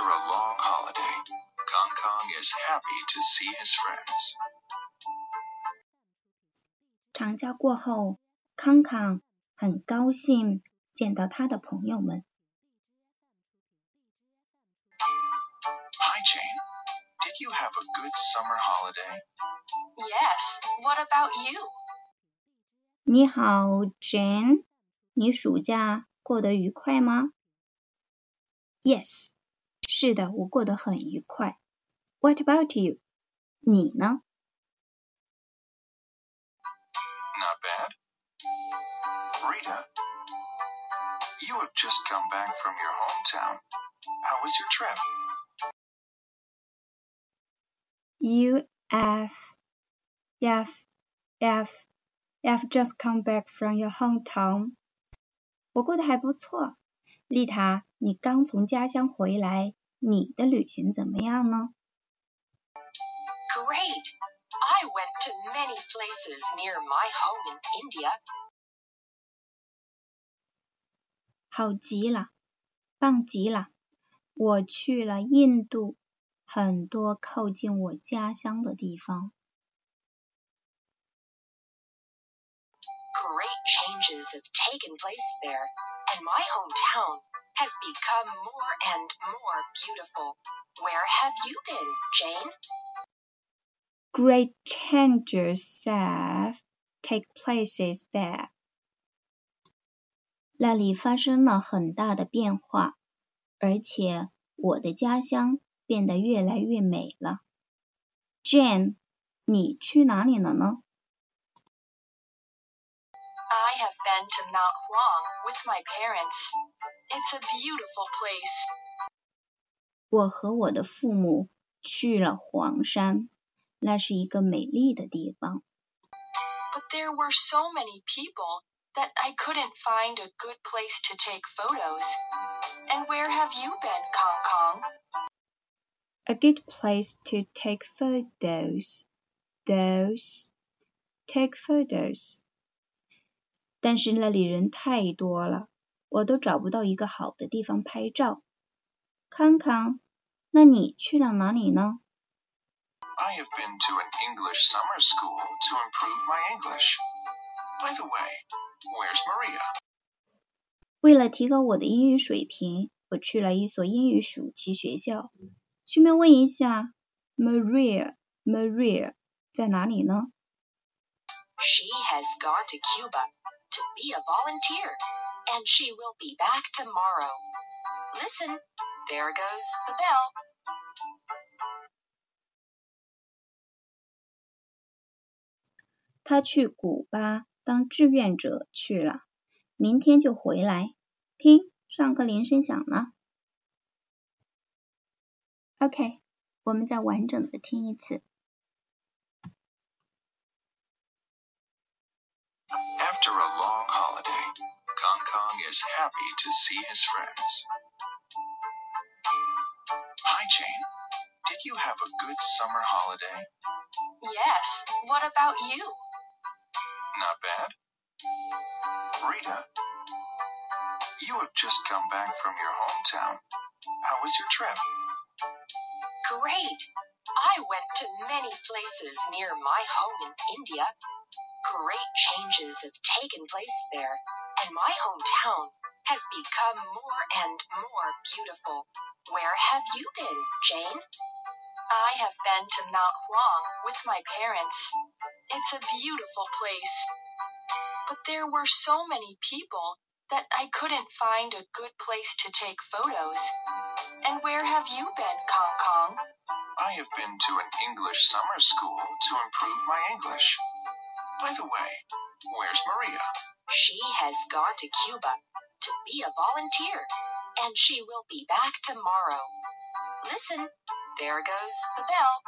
After a long holiday, Kangkang is happy to see his friends. 长假过后，康康很高兴见到他的朋友们。Hi Jane, did you have a good summer holiday? Yes. What about you? 你好，Jane，你暑假过得愉快吗？Yes, 是的，我过得很愉快。What about you？你呢？ Not bad. Rita, you have just come back from your hometown. How was your trip? You have, have, have, have just come back from your hometown. 我过得还不错。丽塔，你刚从家乡回来， 你的旅行怎么样呢？ Great. I went to many places near my home in India. 好极了，棒极了！我去了印度，很多靠近我家乡的地方。 Great changes have taken place there, and my hometown has become more and more beautiful. Where have you been, Jane? Great changes have take places there. 那里发生了很大的变化，而且我的家乡变得越来越美了。Jane，你去哪里了呢？ have been to Mount Huang with my parents. It's a beautiful place. 我和我的父母去了黄山，那是一个美丽的地方。But there were so many people that I couldn't find a good place to take photos. And where have you been, Kangkang? A good place to take photos. Those. Take photos. 但是那里人太多了，我都找不到一个好的地方拍照。康康，那你去了哪里呢？I have been to an English summer school to improve my English. By the way, where's Maria? 为了提高我的英语水平，我去了一所英语暑期学校。顺便问一下，Maria Maria 在哪里呢？She has gone to Cuba to be a volunteer, and she will be back tomorrow. Listen, there goes the bell. 他去古巴当志愿者去了，明天就回来。听，上课铃声响了。OK，我们再完整的听一次。Is happy to see his friends. Hi, Jane. Did you have a good summer holiday? Yes, what about you? Not bad. Rita, you have just come back from your hometown. How was your trip? Great. I went to many places near my home in India. Great changes have taken place there, and my hometown has become more and more beautiful. Where have you been, Jane? I have been to Mount Huang with my parents. It's a beautiful place. But there were so many people that I couldn't find a good place to take photos. And where have you been, Kangkang? I have been to an English summer school to improve my English. By the way, where's Maria? She has gone to Cuba to be a volunteer, and she will be back tomorrow. Listen, there goes the bell.